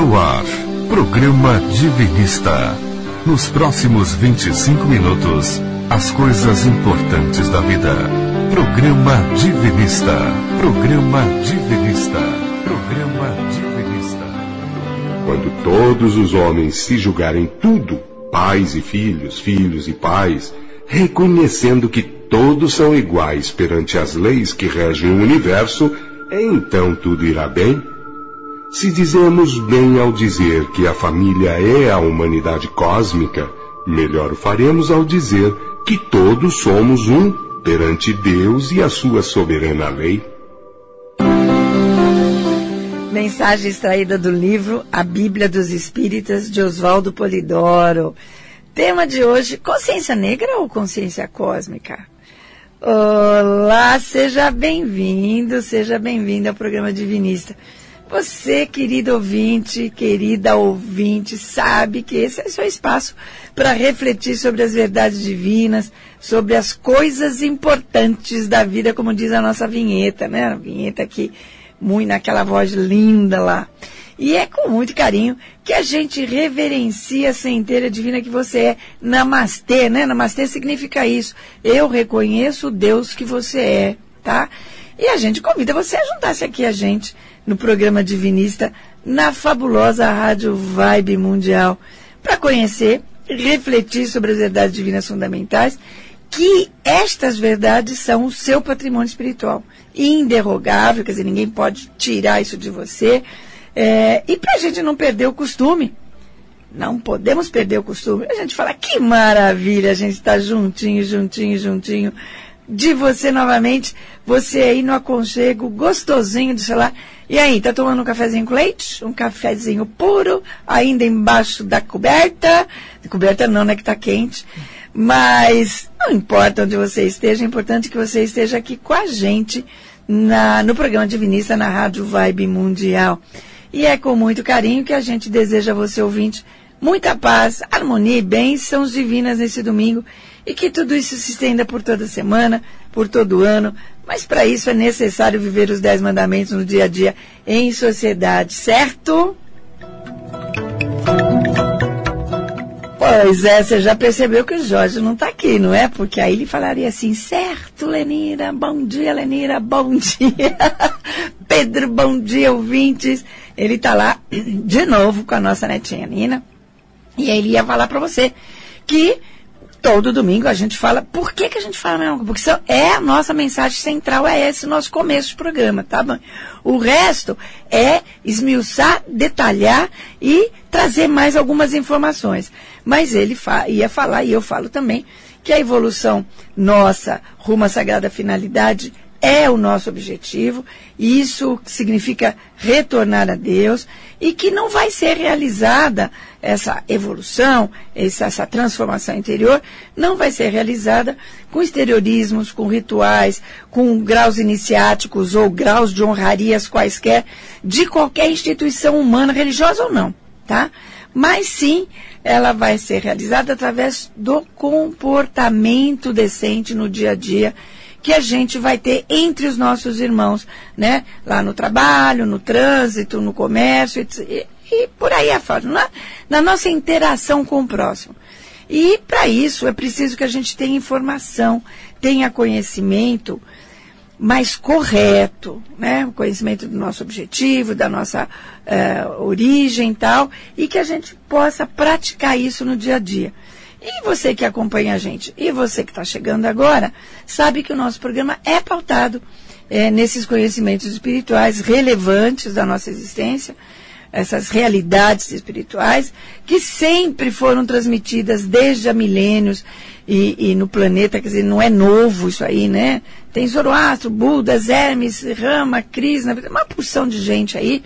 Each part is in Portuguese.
No ar, programa Divinista. Nos próximos 25 minutos, as coisas importantes da vida. Programa Divinista. Programa Divinista. Programa Divinista. Quando todos os homens se julgarem tudo, pais e filhos, filhos e pais, reconhecendo que todos são iguais perante as leis que regem o universo, então tudo irá bem? Se dizemos bem ao dizer que a família é a humanidade cósmica, melhor o faremos ao dizer que todos somos um perante Deus e a sua soberana lei. Mensagem extraída do livro A Bíblia dos Espíritas de Oswaldo Polidoro. Tema de hoje: consciência negra ou consciência cósmica? Olá, seja bem-vindo, seja bem-vindo ao programa Divinista. Você, querido ouvinte, querida ouvinte, sabe que esse é seu espaço para refletir sobre as verdades divinas, sobre as coisas importantes da vida, como diz a nossa vinheta, né? A vinheta aqui, muito naquela voz linda lá. E é com muito carinho que a gente reverencia a centelha divina que você é. Namastê, né? Namastê significa isso. Eu reconheço o Deus que você é, tá? E a gente convida você a juntar-se aqui a gente no programa Divinista na fabulosa Rádio Vibe Mundial para conhecer, refletir sobre as verdades divinas fundamentais, que estas verdades são o seu patrimônio espiritual. Inderrogável, quer dizer, ninguém pode tirar isso de você. É, e para a gente não perder o costume, não podemos perder o costume. A gente fala, que maravilha, a gente está juntinho, juntinho, juntinho de você novamente, você aí no aconchego gostosinho do celular. E aí, tá tomando um cafezinho com leite? Um cafezinho puro, ainda embaixo da coberta? Coberta não, né, que tá quente. Mas não importa onde você esteja, é importante que você esteja aqui com a gente na, no programa Divinista na Rádio Vibe Mundial. E é com muito carinho que a gente deseja a você, ouvinte, muita paz, harmonia e bênçãos divinas nesse domingo e que tudo isso se estenda por toda semana, por todo ano, mas para isso é necessário viver os dez mandamentos no dia a dia em sociedade, certo? Pois é, você já percebeu que o Jorge não está aqui, não é? Porque aí ele falaria assim, certo, Lenira, bom dia, Lenira, bom dia. Pedro, bom dia, ouvintes. Ele está lá de novo com a nossa netinha Nina. E aí ele ia falar para você que todo domingo a gente fala. Por que, que a gente fala mesmo? Porque é a nossa mensagem central, é esse nosso começo de programa, tá bom? O resto é esmiuçar, detalhar e trazer mais algumas informações. Mas ele fa ia falar, e eu falo também, que a evolução nossa rumo à sagrada finalidade é o nosso objetivo, e isso significa retornar a Deus, e que não vai ser realizada essa evolução, essa, essa, transformação interior, não vai ser realizada com exteriorismos, com rituais, com graus iniciáticos ou graus de honrarias quaisquer, de qualquer instituição humana, religiosa ou não, tá? Mas sim, ela vai ser realizada através do comportamento decente no dia a dia, que a gente vai ter entre os nossos irmãos, né? Lá no trabalho, no trânsito, no comércio, e, e por aí afora, na, na nossa interação com o próximo. E para isso é preciso que a gente tenha informação, tenha conhecimento mais correto, né? O conhecimento do nosso objetivo, da nossa uh, origem e tal, e que a gente possa praticar isso no dia a dia. E você que acompanha a gente, e você que está chegando agora, sabe que o nosso programa é pautado é, nesses conhecimentos espirituais relevantes da nossa existência, essas realidades espirituais que sempre foram transmitidas desde há milênios e, e, no planeta, quer dizer, não é novo isso aí, né? Tem Zoroastro, Buda, Hermes, Rama, Krishna, uma porção de gente aí.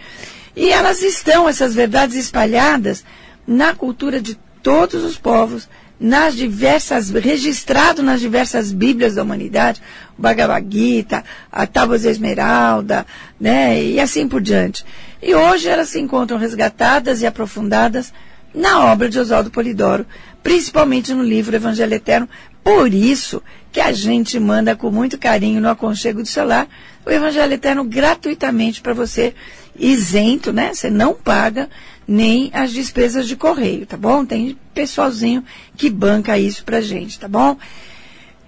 E elas estão, essas verdades espalhadas na cultura de todos os povos, nas diversas, registrado nas diversas Bíblias da humanidade, o Bhagavad Gita, a Tábuas Esmeralda, né, e assim por diante. E hoje elas se encontram resgatadas e aprofundadas na obra de Oswaldo Polidoro, principalmente no livro Evangelho Eterno. Por isso que a gente manda com muito carinho no aconchego do celular o Evangelho Eterno gratuitamente para você, isento, né? Você não paga nem as despesas de correio, tá bom? Tem pessoalzinho que banca isso pra gente, tá bom?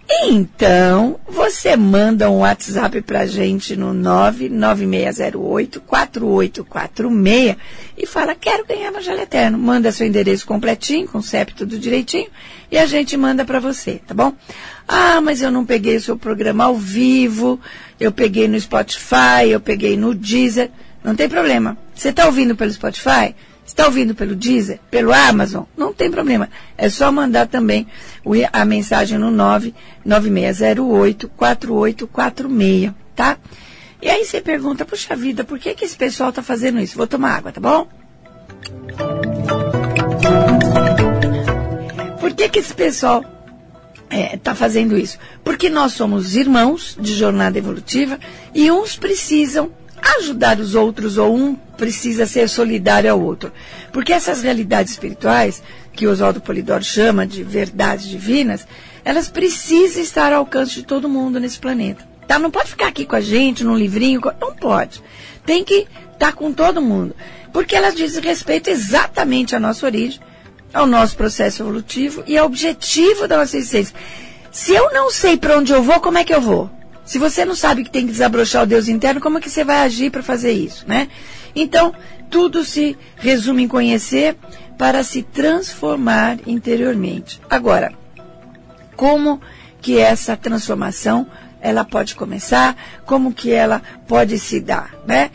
Então, você manda um WhatsApp pra gente no 99608-4846 e fala, quero ganhar Evangelho Eterno. Manda seu endereço completinho, com CEP tudo direitinho, e a gente manda para você, tá bom? Ah, mas eu não peguei o seu programa ao vivo, eu peguei no Spotify, eu peguei no Deezer. Não tem problema. Você está ouvindo pelo Spotify? Está ouvindo pelo Deezer, pelo Amazon? Não tem problema. É só mandar também a mensagem no 99608-4846, tá? E aí você pergunta, puxa vida, por que, que esse pessoal está fazendo isso? Vou tomar água, tá bom? Por que, que esse pessoal está é, tá fazendo isso? Porque nós somos irmãos de jornada evolutiva e uns precisam ajudar os outros ou um precisa ser solidário ao outro. Porque essas realidades espirituais, que Oswaldo Polidoro chama de verdades divinas, elas precisam estar ao alcance de todo mundo nesse planeta. Tá? Não pode ficar aqui com a gente, num livrinho, não pode. Tem que estar tá com todo mundo. Porque elas dizem respeito exatamente à nossa origem, ao nosso processo evolutivo e ao objetivo da nossa existência. Se eu não sei para onde eu vou, como é que eu vou? Se você não sabe que tem que desabrochar o Deus interno, como é que você vai agir para fazer isso, né? Então, tudo se resume em conhecer para se transformar interiormente. Agora, como que essa transformação ela pode começar? Como que ela pode se dar, né?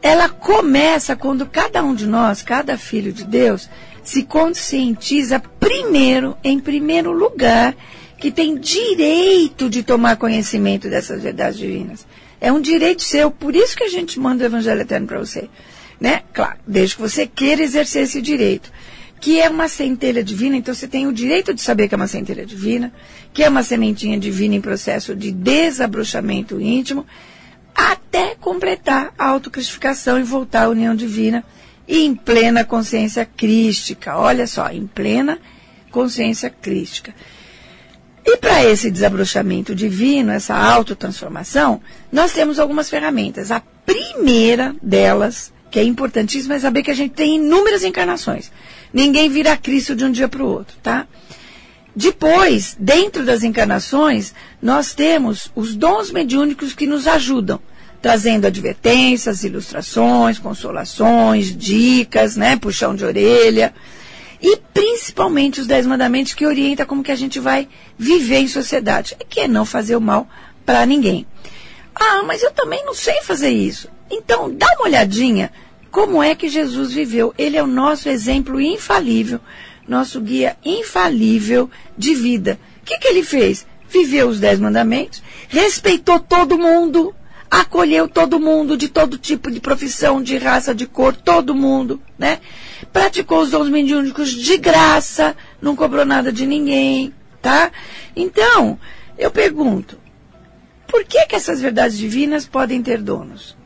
Ela começa quando cada um de nós, cada filho de Deus, se conscientiza primeiro, em primeiro lugar, que tem direito de tomar conhecimento dessas verdades divinas. É um direito seu, por isso que a gente manda o Evangelho Eterno para você. Né? Claro, desde que você queira exercer esse direito. Que é uma centelha divina, então você tem o direito de saber que é uma centelha divina, que é uma sementinha divina em processo de desabrochamento íntimo, até completar a autocristificação e voltar à união divina em plena consciência crística. Olha só, em plena consciência crística. E para esse desabrochamento divino, essa autotransformação, nós temos algumas ferramentas. A primeira delas, que é importantíssima, é saber que a gente tem inúmeras encarnações. Ninguém vira Cristo de um dia para o outro, tá? Depois, dentro das encarnações, nós temos os dons mediúnicos que nos ajudam, trazendo advertências, ilustrações, consolações, dicas, né, puxão de orelha. E principalmente os Dez Mandamentos que orienta como que a gente vai viver em sociedade, que é não fazer o mal para ninguém. Ah, mas eu também não sei fazer isso. Então, dá uma olhadinha como é que Jesus viveu. Ele é o nosso exemplo infalível, nosso guia infalível de vida. O que, que ele fez? Viveu os Dez Mandamentos, respeitou todo mundo, acolheu todo mundo, de todo tipo de profissão, de raça, de cor, todo mundo, né? Praticou os dons mediúnicos de graça, não cobrou nada de ninguém, tá? Então, eu pergunto, por que que essas verdades divinas podem ter donos?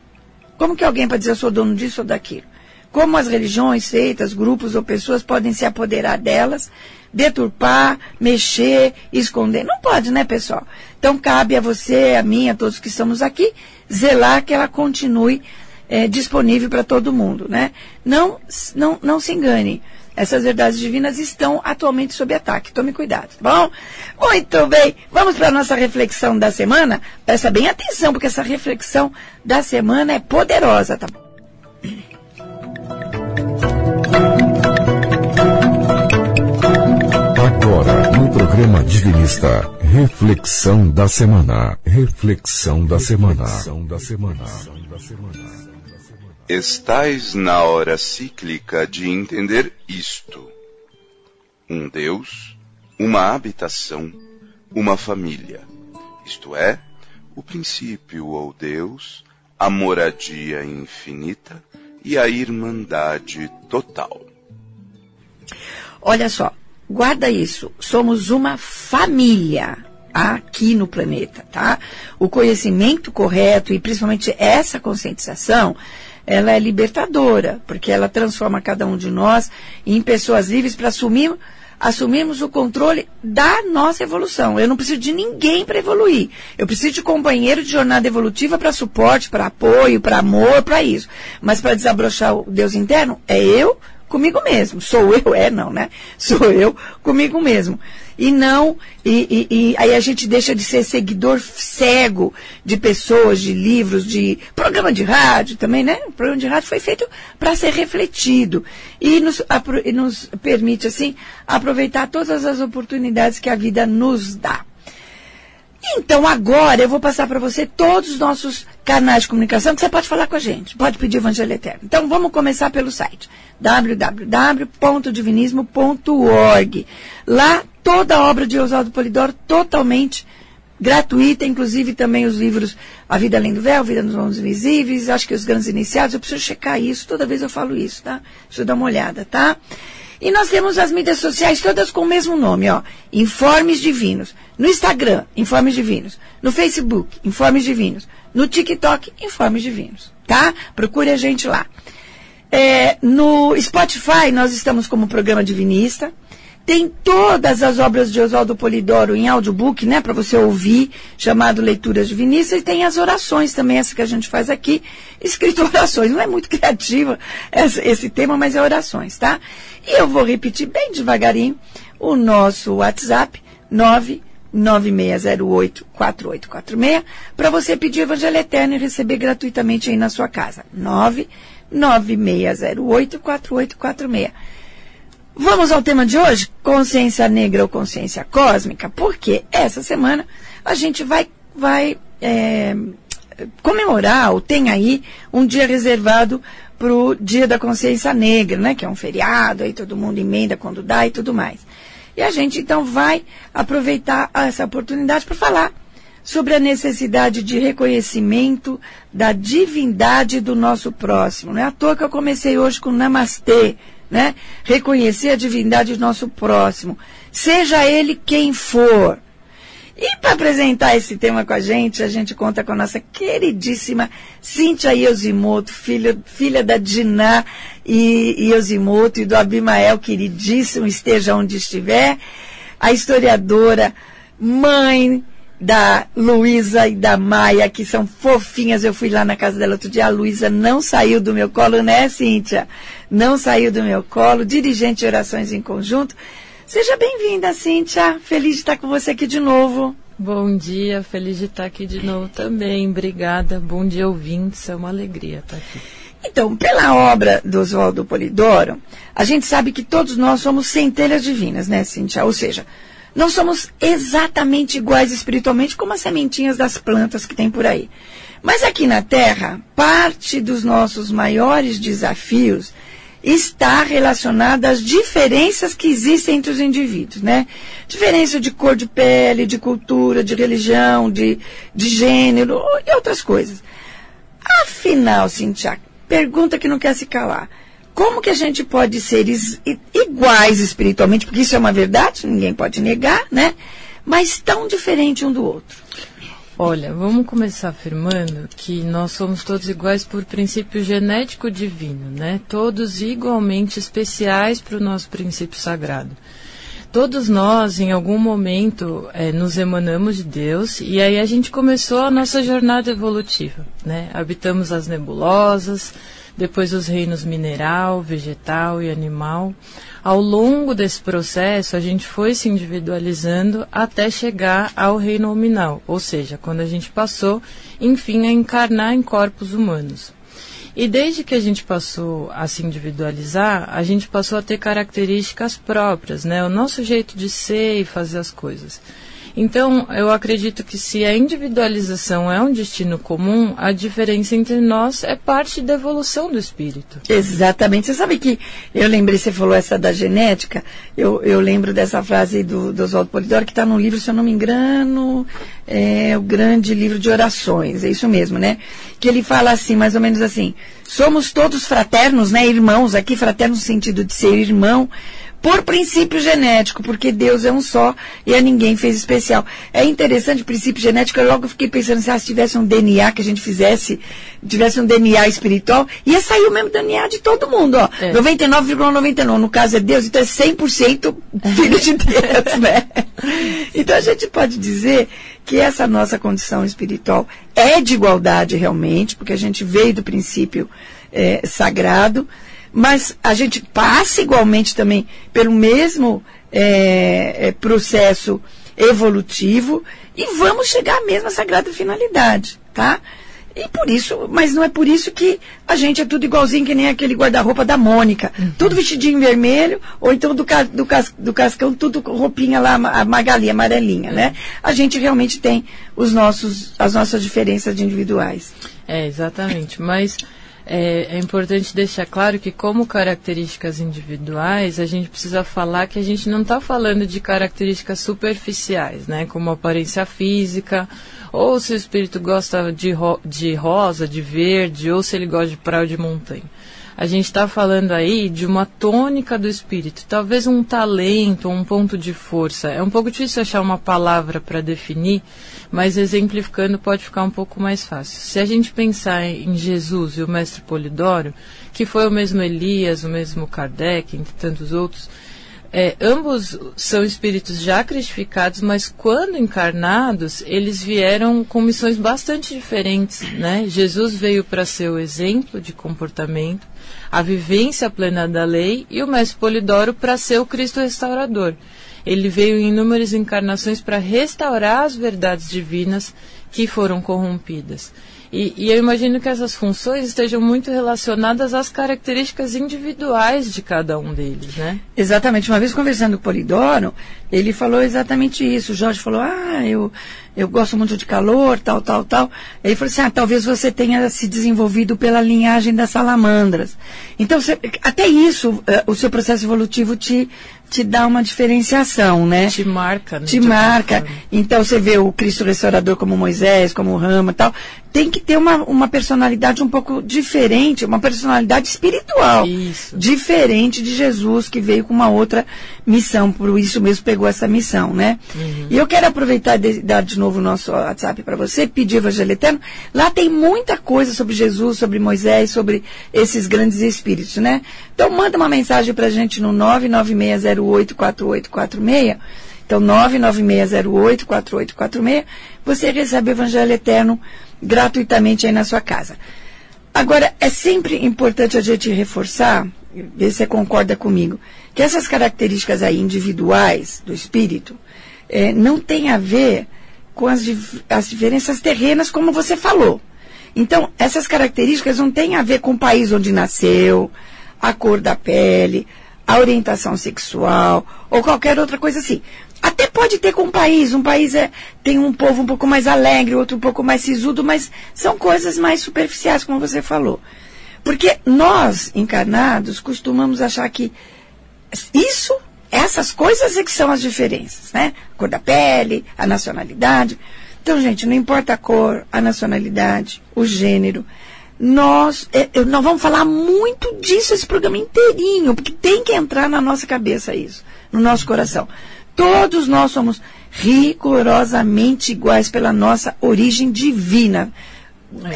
Como que alguém pode dizer eu sou dono disso ou daquilo? Como as religiões, seitas, grupos ou pessoas podem se apoderar delas, deturpar, mexer, esconder? Não pode, né, pessoal? Então cabe a você, a mim, a todos que estamos aqui, zelar que ela continue é, disponível para todo mundo, né? Não, não, não se engane. Essas verdades divinas estão atualmente sob ataque. Tome cuidado, tá bom? Muito bem. Vamos para a nossa reflexão da semana? Presta bem atenção, porque essa reflexão da semana é poderosa, tá bom? Programa Divinista, reflexão da semana. Reflexão da semana. Reflexão da semana. Estais na hora cíclica de entender isto. Um Deus, uma habitação, uma família. Isto é, o princípio ou Deus, a moradia infinita e a irmandade total. Olha só, guarda isso. Somos uma família aqui no planeta, tá? O conhecimento correto e principalmente essa conscientização ela é libertadora, porque ela transforma cada um de nós em pessoas livres para assumir assumirmos o controle da nossa evolução. Eu não preciso de ninguém para evoluir. Eu preciso de companheiro de jornada evolutiva para suporte, para apoio, para amor, para isso. Mas para desabrochar o Deus interno, é eu comigo mesmo. Sou eu, é não, né? Sou eu comigo mesmo. E não, e, e, e, aí a gente deixa de ser seguidor cego de pessoas, de livros, de programa de rádio também, né? O programa de rádio foi feito para ser refletido e nos, e nos permite, assim, aproveitar todas as oportunidades que a vida nos dá. Então agora eu vou passar para você todos os nossos canais de comunicação que você pode falar com a gente, pode pedir Evangelho Eterno. Então vamos começar pelo site www.divinismo.org. Lá toda a obra de Oswaldo Polidoro totalmente gratuita, inclusive também os livros A Vida Além do Véu, Vida nos Mundos Invisíveis, acho que os grandes iniciados, eu preciso checar isso, toda vez eu falo isso, tá? Preciso dar uma olhada, tá? E nós temos as mídias sociais todas com o mesmo nome, ó. Informes Divinos. No Instagram, Informes Divinos. No Facebook, Informes Divinos. No TikTok, Informes Divinos. Tá? Procure a gente lá. É, no Spotify, nós estamos como programa divinista. Tem todas as obras de Oswaldo Polidoro em audiobook, né, para você ouvir, chamado Leituras Divinistas, e tem as orações também, essa que a gente faz aqui, escrito orações. Não é muito criativa esse, tema, mas é orações, tá? E eu vou repetir bem devagarinho o nosso WhatsApp, 996084846, para você pedir Evangelho Eterno e receber gratuitamente aí na sua casa. 996084846. Vamos ao tema de hoje, consciência negra ou consciência cósmica, porque essa semana a gente vai, vai é, comemorar, ou tem aí, um dia reservado para o Dia da Consciência Negra, né? Que é um feriado, aí todo mundo emenda quando dá e tudo mais. E a gente então vai aproveitar essa oportunidade para falar sobre a necessidade de reconhecimento da divindade do nosso próximo. Não é à toa que eu comecei hoje com Namastê, né? Reconhecer a divindade do nosso próximo, seja ele quem for. E para apresentar esse tema com a gente, a gente conta com a nossa queridíssima Cíntia Iosimoto, filha, filha da Diná e Iosimoto e do Abimael, queridíssimo, esteja onde estiver. A historiadora, mãe da Luísa e da Maia, que são fofinhas. Eu fui lá na casa dela outro dia, a Luísa não saiu do meu colo, né, Cíntia? Não saiu do meu colo, dirigente de orações em conjunto. Seja bem-vinda, Cíntia. Feliz de estar com você aqui de novo. Bom dia, feliz de estar aqui de novo também. Obrigada. Bom dia, ouvintes. É uma alegria estar aqui. Então, pela obra do Oswaldo Polidoro, a gente sabe que todos nós somos centelhas divinas, né, Cíntia? Ou seja, não somos exatamente iguais espiritualmente como as sementinhas das plantas que tem por aí. Mas aqui na Terra, parte dos nossos maiores desafios está relacionada às diferenças que existem entre os indivíduos, né? Diferença de cor de pele, de cultura, de religião, de, de gênero e outras coisas. Afinal, Cintia, pergunta que não quer se calar. Como que a gente pode ser iguais espiritualmente, porque isso é uma verdade, ninguém pode negar, né? Mas tão diferente um do outro. Olha, vamos começar afirmando que nós somos todos iguais por princípio genético divino, né? Todos igualmente especiais para o nosso princípio sagrado. Todos nós, em algum momento, é, nos emanamos de Deus e aí a gente começou a nossa jornada evolutiva, né? Habitamos as nebulosas, depois os reinos mineral, vegetal e animal. Ao longo desse processo, a gente foi se individualizando até chegar ao reino nominal, ou seja, quando a gente passou, enfim, a encarnar em corpos humanos. E desde que a gente passou a se individualizar, a gente passou a ter características próprias, né? O nosso jeito de ser e fazer as coisas. Então, eu acredito que se a individualização é um destino comum, a diferença entre nós é parte da evolução do espírito. Exatamente. Você sabe que eu lembrei, você falou essa da genética, eu, eu lembro dessa frase do, do Oswaldo Polidoro, que está no livro, se eu não me engano, é o grande livro de orações, é isso mesmo, né? Que ele fala assim, mais ou menos assim, somos todos fraternos, né, irmãos, aqui fraterno no sentido de ser irmão, por princípio genético, porque Deus é um só e a ninguém fez especial. É interessante o princípio genético, eu logo fiquei pensando se, ah, se tivesse um DNA que a gente fizesse, tivesse um DNA espiritual, ia sair o mesmo DNA de todo mundo, ó. É. 99,99. No caso é Deus, então é 100% filho de Deus, né? Então a gente pode dizer que essa nossa condição espiritual é de igualdade realmente, porque a gente veio do princípio é, sagrado, mas a gente passa igualmente também pelo mesmo é, é, processo evolutivo e vamos chegar à mesma sagrada finalidade, tá? E por isso, mas não é por isso que a gente é tudo igualzinho que nem aquele guarda-roupa da Mônica. Uhum. Tudo vestidinho vermelho, ou então do, do, do cascão, tudo roupinha lá, a Magali, amarelinha, né? A gente realmente tem os nossos, as nossas diferenças individuais. É, exatamente. Mas é, é, importante deixar claro que, como características individuais, a gente precisa falar que a gente não está falando de características superficiais, né? Como aparência física, ou se o espírito gosta de, ro de rosa, de verde, ou se ele gosta de praia de montanha a gente está falando aí de uma tônica do espírito, talvez um talento, um ponto de força. É um pouco difícil achar uma palavra para definir, mas exemplificando pode ficar um pouco mais fácil. Se a gente pensar em Jesus e o mestre Polidoro, que foi o mesmo Elias, o mesmo Kardec, entre tantos outros, é, ambos são espíritos já cristificados, mas quando encarnados, eles vieram com missões bastante diferentes. Né? Jesus veio para ser o exemplo de comportamento, a vivência plena da lei, e o Mestre Polidoro para ser o Cristo restaurador. Ele veio em inúmeras encarnações para restaurar as verdades divinas que foram corrompidas. E, e, eu imagino que essas funções estejam muito relacionadas às características individuais de cada um deles, né? Exatamente. Uma vez conversando com o Polidoro, ele falou exatamente isso. O Jorge falou, ah, eu, eu gosto muito de calor, tal, tal, tal. Ele falou assim, ah, talvez você tenha se desenvolvido pela linhagem das salamandras. Então, você, até isso, uh, o seu processo evolutivo te, te dá uma diferenciação, né? Te marca, né? Te marca. Então, você vê o Cristo Restaurador como Moisés, como Rama e tal tem que ter uma, uma personalidade um pouco diferente, uma personalidade espiritual. Isso. Diferente de Jesus, que veio com uma outra missão, por isso mesmo pegou essa missão, né? Uhum. E eu quero aproveitar e dar de novo o nosso WhatsApp para você, pedir Evangelho Eterno. Lá tem muita coisa sobre Jesus, sobre Moisés, sobre esses grandes espíritos, né? Então manda uma mensagem para a gente no 996084846. Então, 996084846. Você recebe o Evangelho Eterno gratuitamente aí na sua casa. Agora, é sempre importante a gente reforçar, ver se você concorda comigo, que essas características aí individuais do espírito é, não tem a ver com as, as diferenças terrenas, como você falou. Então, essas características não têm a ver com o país onde nasceu, a cor da pele, a orientação sexual ou qualquer outra coisa assim. Até pode ter com um país. Um país é, tem um povo um pouco mais alegre, outro um pouco mais sisudo, mas são coisas mais superficiais, como você falou. Porque nós, encarnados, costumamos achar que isso, essas coisas é que são as diferenças, né? A cor da pele, a nacionalidade. Então, gente, não importa a cor, a nacionalidade, o gênero. Nós, é, nós vamos falar muito disso esse programa inteirinho, porque tem que entrar na nossa cabeça isso, no nosso coração. Todos nós somos rigorosamente iguais pela nossa origem divina.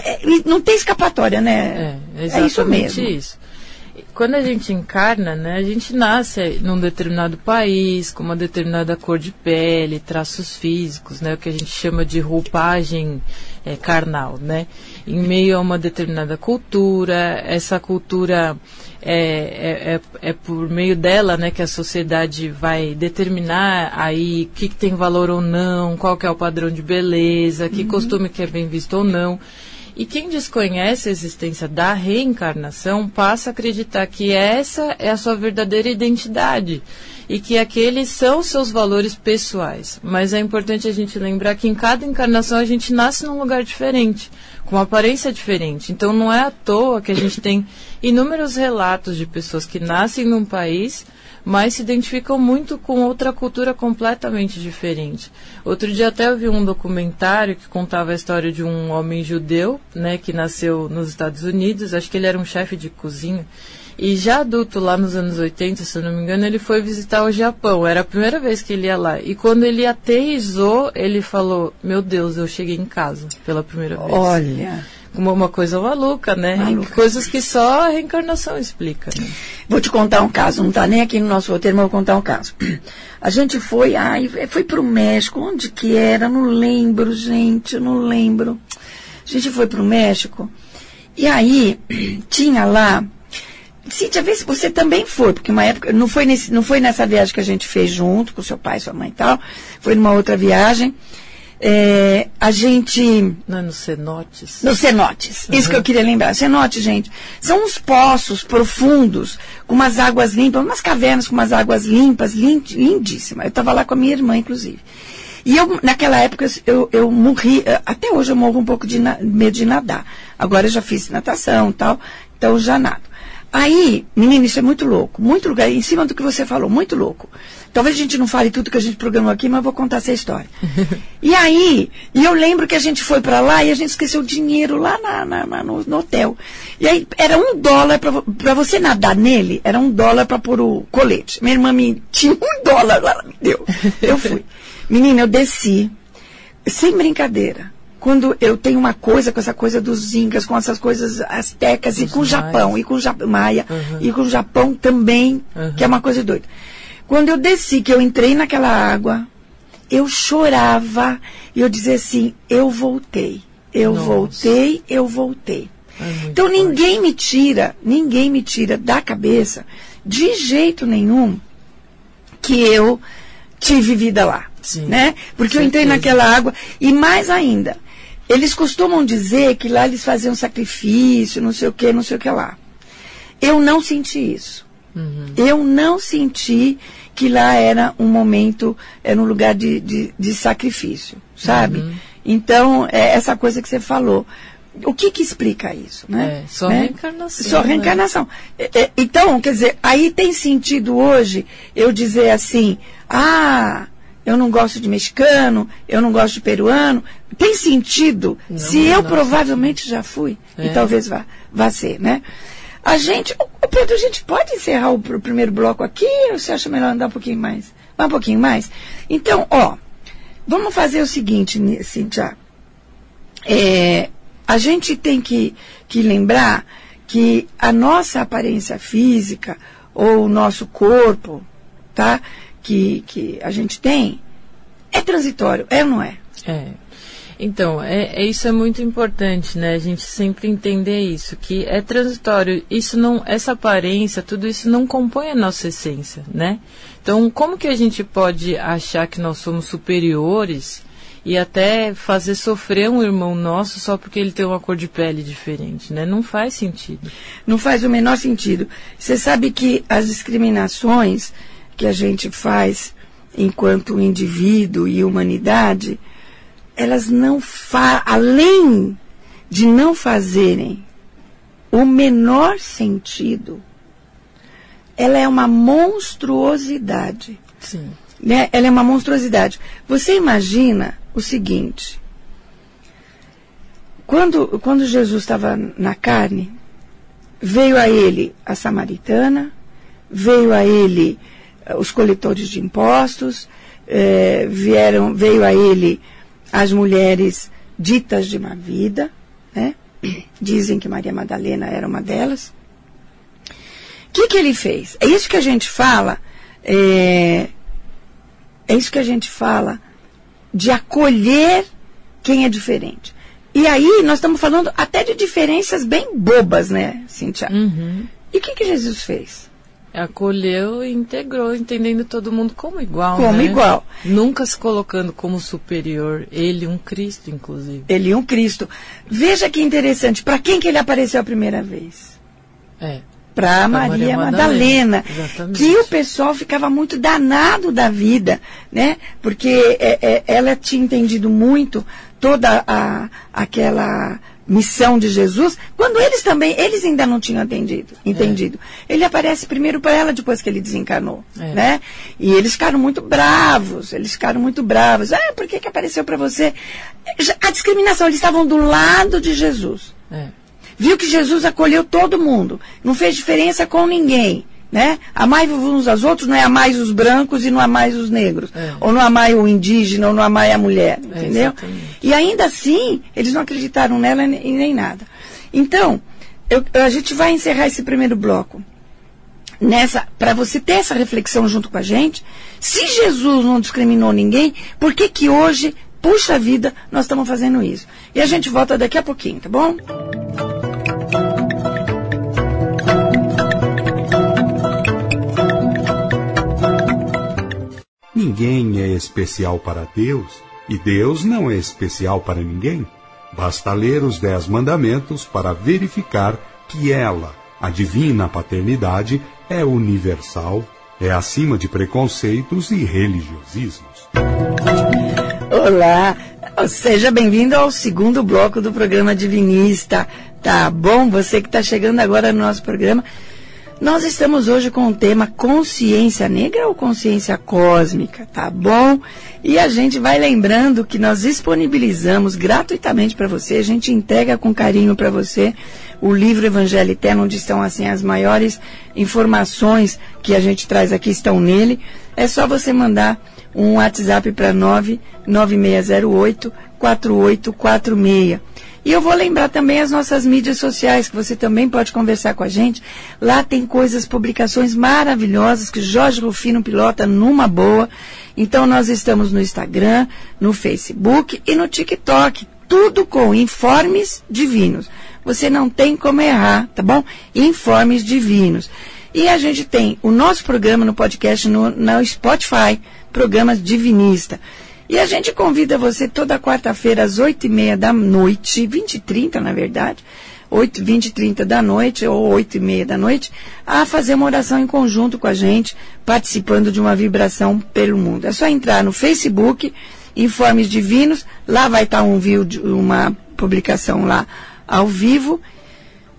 É, não tem escapatória, né? É, é isso mesmo. Isso. Quando a gente encarna, né, a gente nasce num determinado país, com uma determinada cor de pele, traços físicos, né, o que a gente chama de roupagem é, carnal, né, em meio a uma determinada cultura, essa cultura é, é, é, por meio dela né, que a sociedade vai determinar aí o que, que, tem valor ou não, qual que é o padrão de beleza, que uhum. costume que é bem visto ou não. E quem desconhece a existência da reencarnação passa a acreditar que essa é a sua verdadeira identidade e que aqueles são seus valores pessoais. Mas é importante a gente lembrar que em cada encarnação a gente nasce num lugar diferente, com uma aparência diferente. Então não é à toa que a gente tem inúmeros relatos de pessoas que nascem num país mas se identificam muito com outra cultura completamente diferente. Outro dia até eu vi um documentário que contava a história de um homem judeu, né, que nasceu nos Estados Unidos, acho que ele era um chefe de cozinha, E já adulto, lá nos anos 80, se eu não me engano, ele foi visitar o Japão. Era a primeira vez que ele ia lá. E quando ele aterrizou, ele falou: Meu Deus, eu cheguei em casa pela primeira vez. Olha. Como uma coisa maluca, né? Maluca. Coisas que só a reencarnação explica. Né? Vou te contar um caso, não está nem aqui no nosso roteiro, mas vou contar um caso. A gente foi, ai, foi para o México, onde que era? Não lembro, gente, não lembro. A gente foi para o México e aí tinha lá. Cíntia, vê se você também foi, porque uma época, não foi, nesse, não foi nessa viagem que a gente fez junto com seu pai, sua mãe e tal, foi numa outra viagem. É, a gente. Não é nos cenotes? Nos cenotes. Isso que eu queria lembrar. Cenotes, gente, são uns poços profundos, com umas águas limpas, umas cavernas com umas águas limpas, lind, lindíssimas. Eu estava lá com a minha irmã, inclusive. E eu, naquela época, eu, eu morri, eh, até hoje eu morro um pouco de na- medo de nadar. Agora eu já fiz natação e tal, então eu já nado. Aí, menino, isso é muito louco. Muito lugar, em cima do que você falou, muito louco. Talvez a gente não fale tudo que a gente programou aqui, mas eu vou contar essa história. e aí, e eu lembro que a gente foi para lá e a gente esqueceu o dinheiro lá na, na- na- no, no hotel. E aí, era um dólar para você nadar nele, era um dólar para pôr o colete. Minha irmã me tinha um dólar lá, ela me deu. Eu fui. Menina, eu desci, sem brincadeira. Quando eu tenho uma coisa com essa coisa dos incas, com essas coisas astecas e com o Japão, e com o Ja- Maia, Uhum. e com o Japão também, Uhum. que é uma coisa doida. Quando eu desci, que eu entrei naquela água, eu chorava e eu dizia assim, eu voltei, eu Nossa. voltei, eu voltei. É Então forte. ninguém me tira, ninguém me tira da cabeça, de jeito nenhum, que eu tive vida lá. Sim, né? Porque eu entrei naquela água. E mais ainda, eles costumam dizer que lá eles faziam sacrifício, não sei o que, não sei o que lá. Eu não senti isso. Uhum. Eu não senti que lá era um momento, era um lugar de, de, de sacrifício, sabe? Uhum. Então, é essa coisa que você falou. O que que explica isso, né? É, só Né? reencarnação, Só né? reencarnação. É, é, Então, quer dizer, aí tem sentido hoje eu dizer assim, ah, eu não gosto de mexicano, eu não gosto de peruano. Tem sentido Não, se eu não, provavelmente já fui. E É. talvez vá, vá ser, né? A gente, ô, Pedro, a gente pode encerrar o, o primeiro bloco aqui ou você acha melhor andar um pouquinho mais? Vai um pouquinho mais? Então, ó, vamos fazer o seguinte, Cíntia. É, a gente tem que, que lembrar que a nossa aparência física ou o nosso corpo, tá? Que, que a gente tem, é transitório, é ou não é? É. Então, é, é- isso é muito importante, né? A gente sempre entender isso, que é transitório. Isso não, essa aparência, tudo isso não compõe a nossa essência, né? Então, como que a gente pode achar que nós somos superiores e até fazer sofrer um irmão nosso só porque ele tem uma cor de pele diferente, né? Não faz sentido. Não faz o menor sentido. Você sabe que as discriminações que a gente faz enquanto indivíduo e humanidade, elas não fa além de não fazerem o menor sentido, ela é uma monstruosidade Sim. né? Ela é uma monstruosidade. Você imagina o seguinte: quando, quando Jesus estava na carne, veio a ele a samaritana, veio a ele os coletores de impostos, eh, vieram, veio a ele as mulheres ditas de má vida, né? Dizem que Maria Madalena era uma delas. O que, que ele fez? É isso que a gente fala. é, é isso que a gente fala de acolher quem é diferente. E aí nós estamos falando até de diferenças bem bobas, né, Cintia? Uhum. E o que, que Jesus fez? Acolheu e integrou, entendendo todo mundo como igual. Como né? igual. Nunca se colocando como superior. Ele, um Cristo, inclusive. Ele um Cristo. Veja que interessante. Para quem que ele apareceu a primeira vez? É. Para Maria, Maria Madalena, Madalena, que o pessoal ficava muito danado da vida, né? Porque é, é, ela tinha entendido muito toda a, aquela missão de Jesus, quando eles também, eles ainda não tinham entendido. entendido. Ele aparece primeiro para ela depois que ele desencarnou, É. né? E eles ficaram muito bravos, eles ficaram muito bravos. Ah, por que, que apareceu para você? A discriminação, eles estavam do lado de Jesus. É. Viu que Jesus acolheu todo mundo, não fez diferença com ninguém. Né? Amai uns aos outros não é amar os brancos e não amar os negros. É. Ou não amar o indígena, ou não amar a mulher. É, entendeu? e ainda assim, eles não acreditaram nela e nem nada. Então, eu, a gente vai encerrar esse primeiro bloco nessa para você ter essa reflexão junto com a gente. Se Jesus não discriminou ninguém, por que que hoje, puxa vida, nós estamos fazendo isso? E a gente volta daqui a pouquinho, tá bom? Ninguém é especial para Deus e Deus não é especial para ninguém. Basta ler os Dez Mandamentos para verificar que ela, a divina paternidade, é universal, é acima de preconceitos e religiosismos. Olá, seja bem-vindo ao segundo bloco do programa Divinista. Tá bom? Você que está chegando agora no nosso programa. Nós estamos hoje com o tema consciência negra ou consciência cósmica, tá bom? E a gente vai lembrando que nós disponibilizamos gratuitamente para você, a gente entrega com carinho para você o livro Evangelho Eterno, onde estão assim as maiores informações que a gente traz aqui estão nele. É só você mandar um WhatsApp para 99608 4846. E eu vou lembrar também as nossas mídias sociais, que você também pode conversar com a gente. Lá tem coisas, publicações maravilhosas que Jorge Rufino pilota numa boa. Então nós estamos no Instagram, no Facebook e no TikTok. Tudo com informes divinos. Você não tem como errar, tá bom? Informes divinos. E a gente tem o nosso programa no podcast no, no Spotify, programas divinista. E a gente convida você toda quarta-feira às oito e meia da noite, vinte e trinta na verdade, oito, vinte e trinta da noite ou oito e meia da noite, a fazer uma oração em conjunto com a gente, participando de uma vibração pelo mundo. É só entrar no Facebook, Informes Divinos, lá vai estar um vídeo, uma publicação lá ao vivo.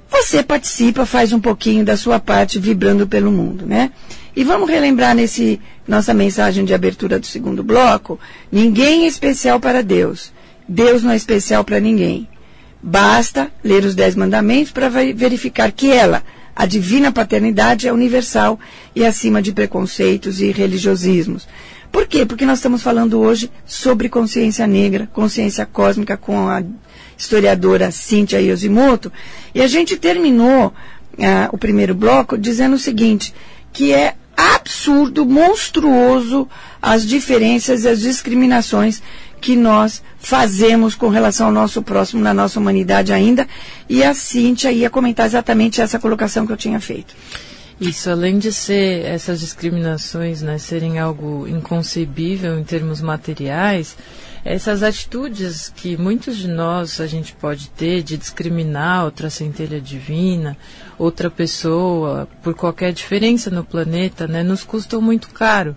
Você participa, faz um pouquinho da sua parte vibrando pelo mundo, né? E vamos relembrar nesse nossa mensagem de abertura do segundo bloco, ninguém é especial para Deus. Deus não é especial para ninguém. Basta ler os dez mandamentos para verificar que ela, a divina paternidade, é universal e acima de preconceitos e religiosismos. Por quê? Porque nós estamos falando hoje sobre consciência negra, consciência cósmica com a historiadora Cíntia Yoshimoto. E a gente terminou ah, o primeiro bloco dizendo o seguinte, que é absurdo, monstruoso as diferenças e as discriminações que nós fazemos com relação ao nosso próximo, na nossa humanidade ainda. E a Cíntia ia comentar exatamente essa colocação que eu tinha feito. Isso, além de ser essas discriminações, né, serem algo inconcebível em termos materiais, essas atitudes que muitos de nós a gente pode ter de discriminar outra centelha divina, outra pessoa, por qualquer diferença no planeta, né, nos custam muito caro.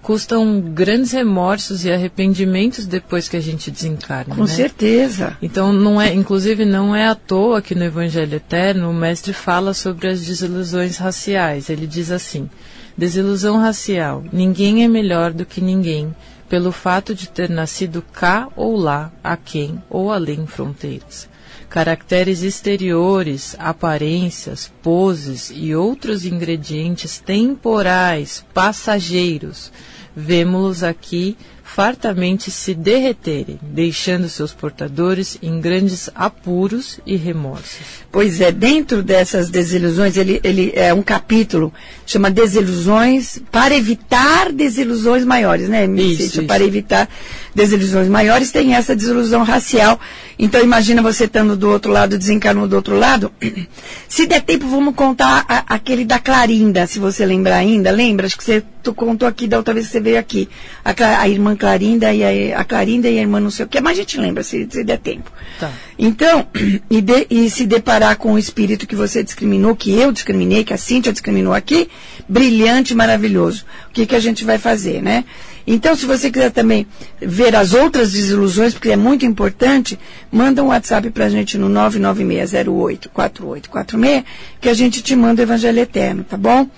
Custam grandes remorsos e arrependimentos depois que a gente desencarna. Com né? certeza. Então, não é, inclusive, não é à toa que no Evangelho Eterno o mestre fala sobre as desilusões raciais. Ele diz assim: desilusão racial. Ninguém é melhor do que ninguém pelo fato de ter nascido cá ou lá, aquém ou além fronteiras caracteres exteriores, aparências, poses e outros ingredientes temporais, passageiros. Vemos-los aqui fartamente se derreterem, deixando seus portadores em grandes apuros e remorsos. Pois é, dentro dessas desilusões, ele, ele é um capítulo, chama Desilusões, para evitar desilusões maiores, né, isso, isso. Para evitar desilusões maiores, tem essa desilusão racial. Então, imagina você estando do outro lado, desencarnou do outro lado. Se der tempo, vamos contar a, aquele da Clarinda, se você lembrar ainda. Lembra? Acho que você contou aqui da outra vez que você veio aqui. A, a irmã Clarinda e a, a, Clarinda e a irmã não sei o que, mas a gente lembra, se, se der tempo. Tá. Então, e, de, e, se deparar com o espírito que você discriminou, que eu discriminei, que a Cíntia discriminou aqui, brilhante, maravilhoso. O que, que a gente vai fazer, né? Então, se você quiser também ver as outras desilusões, porque é muito importante, manda um WhatsApp para a gente no 996084846, que a gente te manda o Evangelho Eterno, tá bom?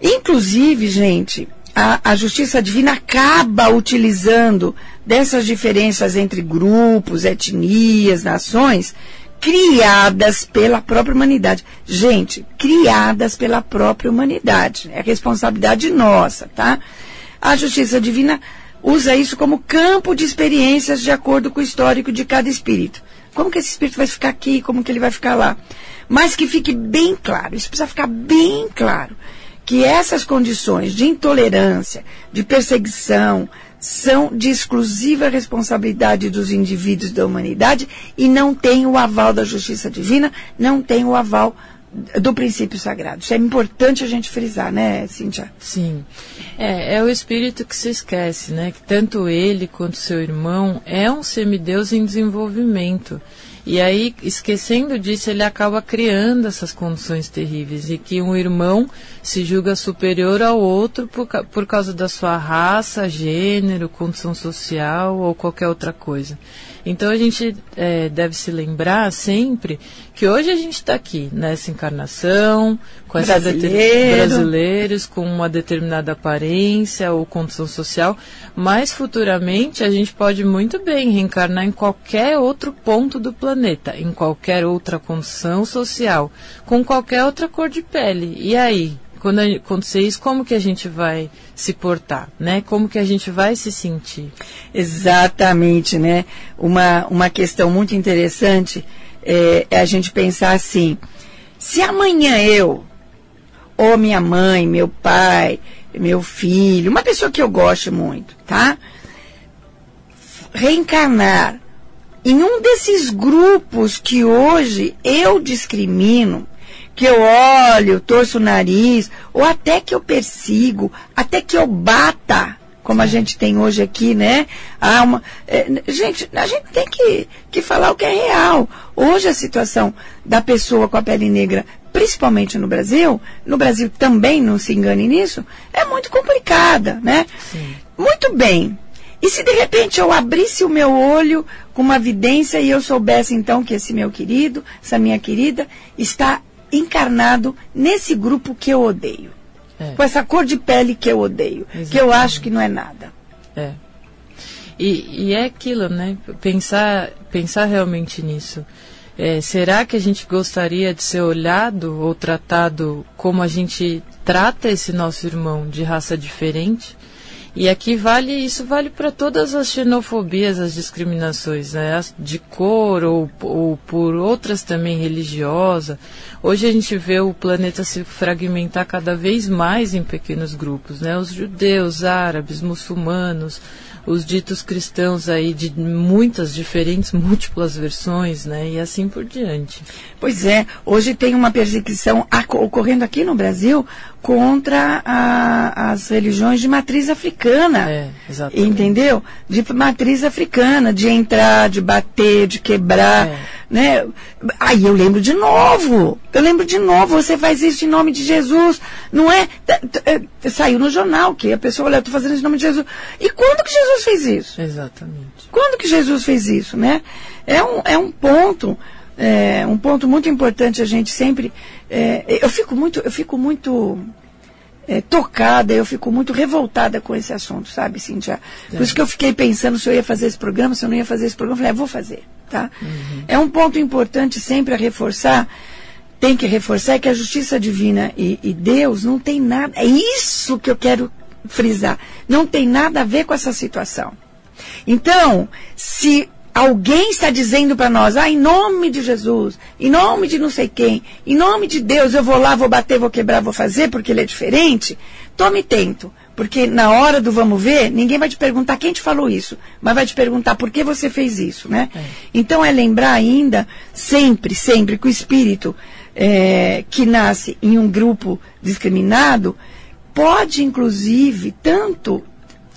Inclusive, gente, a, a justiça divina acaba utilizando dessas diferenças entre grupos, etnias, nações, criadas pela própria humanidade. Gente, criadas pela própria humanidade. É responsabilidade nossa, tá? A justiça divina usa isso como campo de experiências de acordo com o histórico de cada espírito. Como que esse espírito vai ficar aqui, como que ele vai ficar lá. Mas que fique bem claro, isso precisa ficar bem claro, que essas condições de intolerância, de perseguição, são de exclusiva responsabilidade dos indivíduos da humanidade e não tem o aval da justiça divina, não tem o aval do princípio sagrado. Isso é importante a gente frisar, né, Cíntia? Sim. É, é o espírito que se esquece, né? Que tanto ele quanto seu irmão é um semideus em desenvolvimento. E aí, esquecendo disso, ele acaba criando essas condições terríveis e que um irmão se julga superior ao outro por, por causa da sua raça, gênero, condição social ou qualquer outra coisa. Então a gente é, deve se lembrar sempre que hoje a gente está aqui nessa encarnação, com Brasileiro. brasileiros, com uma determinada aparência ou condição social, mas futuramente a gente pode muito bem reencarnar em qualquer outro ponto do planeta, em qualquer outra condição social, com qualquer outra cor de pele. E aí? Quando acontecer isso, como que a gente vai se portar, né? Como que a gente vai se sentir? Exatamente, né? Uma, uma questão muito interessante é, é a gente pensar assim, se amanhã eu, ou minha mãe, meu pai, meu filho, uma pessoa que eu gosto muito, tá? Reencarnar em um desses grupos que hoje eu discrimino, que eu olho, torço o nariz, ou até que eu persigo, até que eu bata, como a gente tem hoje aqui, né? Há uma, é, gente, a gente tem que, que falar o que é real. Hoje a situação da pessoa com a pele negra, principalmente no Brasil, no Brasil também não se engane nisso, é muito complicada, né? Sim. Muito bem. E se de repente eu abrisse o meu olho com uma vidência e eu soubesse então que esse meu querido, essa minha querida, está encarnado nesse grupo que eu odeio. É. Com essa cor de pele que eu odeio. Exatamente. Que eu acho que não é nada. É. E, e é aquilo, né? Pensar, pensar realmente nisso. É, será que a gente gostaria de ser olhado ou tratado como a gente trata esse nosso irmão de raça diferente? E aqui vale, isso vale para todas as xenofobias, as discriminações, né? As de cor ou, ou por outras também religiosas. Hoje a gente vê o planeta se fragmentar cada vez mais em pequenos grupos, né? Os judeus, árabes, muçulmanos, os ditos cristãos aí de muitas diferentes, múltiplas versões, né? E assim por diante. Pois é, hoje tem uma perseguição ocorrendo aqui no Brasil contra a- as religiões de matriz africana. É. Entendeu? De matriz africana, de entrar, de bater, de quebrar. É. Né? Aí eu lembro de novo. Eu lembro de novo, você faz isso em nome de Jesus. Não é? É, Saiu no jornal que a pessoa, olha, eu estou fazendo isso em nome de Jesus. E quando que Jesus fez isso? Exatamente. Quando que Jesus fez isso, né? É um, é um ponto, é, um ponto muito importante a gente sempre. é, eu fico muito, eu fico muito é, tocada, eu fico muito revoltada com esse assunto, sabe, Cintia? Por isso que eu fiquei pensando se eu ia fazer esse programa, se eu não ia fazer esse programa. Eu falei, ah, vou fazer, tá? É um ponto importante sempre a reforçar, tem que reforçar, é que a justiça divina e, e Deus não tem nada, é isso que eu quero frisar, não tem nada a ver com essa situação. Então, se alguém está dizendo para nós, ah, em nome de Jesus, em nome de não sei quem, em nome de Deus, eu vou lá, vou bater, vou quebrar, vou fazer, porque ele é diferente, tome tento. Porque na hora do vamos ver, ninguém vai te perguntar quem te falou isso, mas vai te perguntar por que você fez isso, né? Então é lembrar ainda, sempre, sempre, que o espírito eh, que nasce em um grupo discriminado pode, inclusive, tanto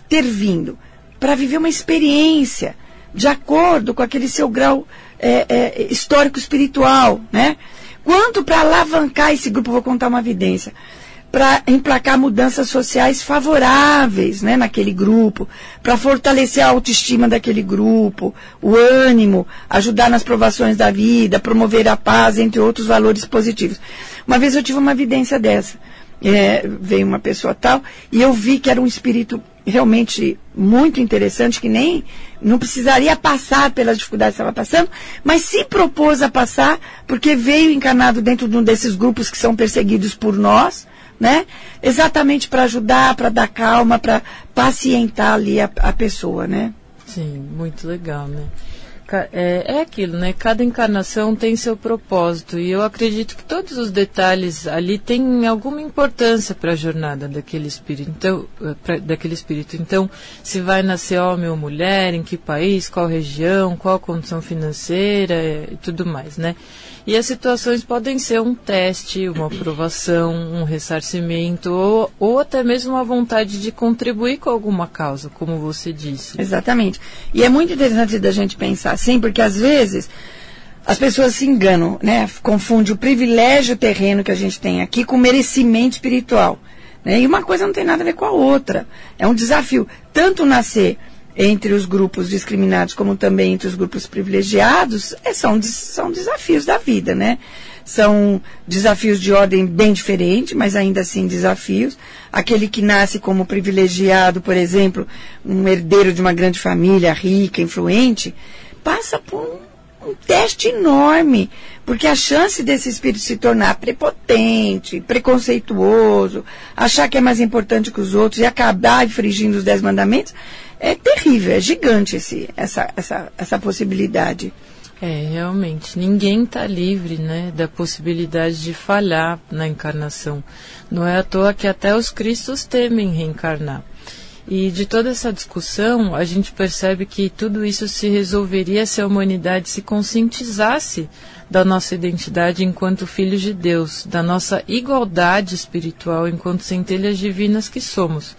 ter vindo para viver uma experiência de acordo com aquele seu grau é, é, histórico espiritual, né? Quanto para alavancar esse grupo, vou contar uma evidência, para emplacar mudanças sociais favoráveis, né, naquele grupo, para fortalecer a autoestima daquele grupo, o ânimo, ajudar nas provações da vida, promover a paz, entre outros valores positivos. Uma vez eu tive uma evidência dessa. é, veio uma pessoa tal, e eu vi que era um espírito realmente muito interessante, que nem não precisaria passar pelas dificuldades que estava passando, mas se propôs a passar, porque veio encarnado dentro de um desses grupos que são perseguidos por nós, né? Exatamente para ajudar, para dar calma, para pacientar ali a, a pessoa, né? Sim, muito legal, né? É, é aquilo, né? Cada encarnação tem seu propósito e eu acredito que todos os detalhes ali têm alguma importância para a jornada daquele espírito. Então, eh, pra, daquele espírito. Então, se vai nascer homem ou mulher, em que país, qual região, qual condição financeira e tudo mais, né? E as situações podem ser um teste, uma aprovação, um ressarcimento ou, ou até mesmo uma vontade de contribuir com alguma causa, como você disse. Exatamente. E é muito interessante da gente pensar assim, porque às vezes as pessoas se enganam, né? Confunde o privilégio terreno que a gente tem aqui com merecimento espiritual. Né? E uma coisa não tem nada a ver com a outra. É um desafio. Tanto nascer entre os grupos discriminados como também entre os grupos privilegiados, é, são, são desafios da vida, né? São desafios de ordem bem diferente, mas ainda assim desafios. Aquele que nasce como privilegiado, por exemplo, um herdeiro de uma grande família rica, influente, passa por um, um teste enorme, porque a chance desse espírito se tornar prepotente, preconceituoso, achar que é mais importante que os outros e acabar infringindo os dez mandamentos, é terrível, é gigante esse, essa, essa, essa possibilidade. É, realmente. Ninguém está livre né, da possibilidade de falhar na encarnação. Não é à toa que até os cristos temem reencarnar. E de toda essa discussão, a gente percebe que tudo isso se resolveria se a humanidade se conscientizasse da nossa identidade enquanto filhos de Deus, da nossa igualdade espiritual enquanto centelhas divinas que somos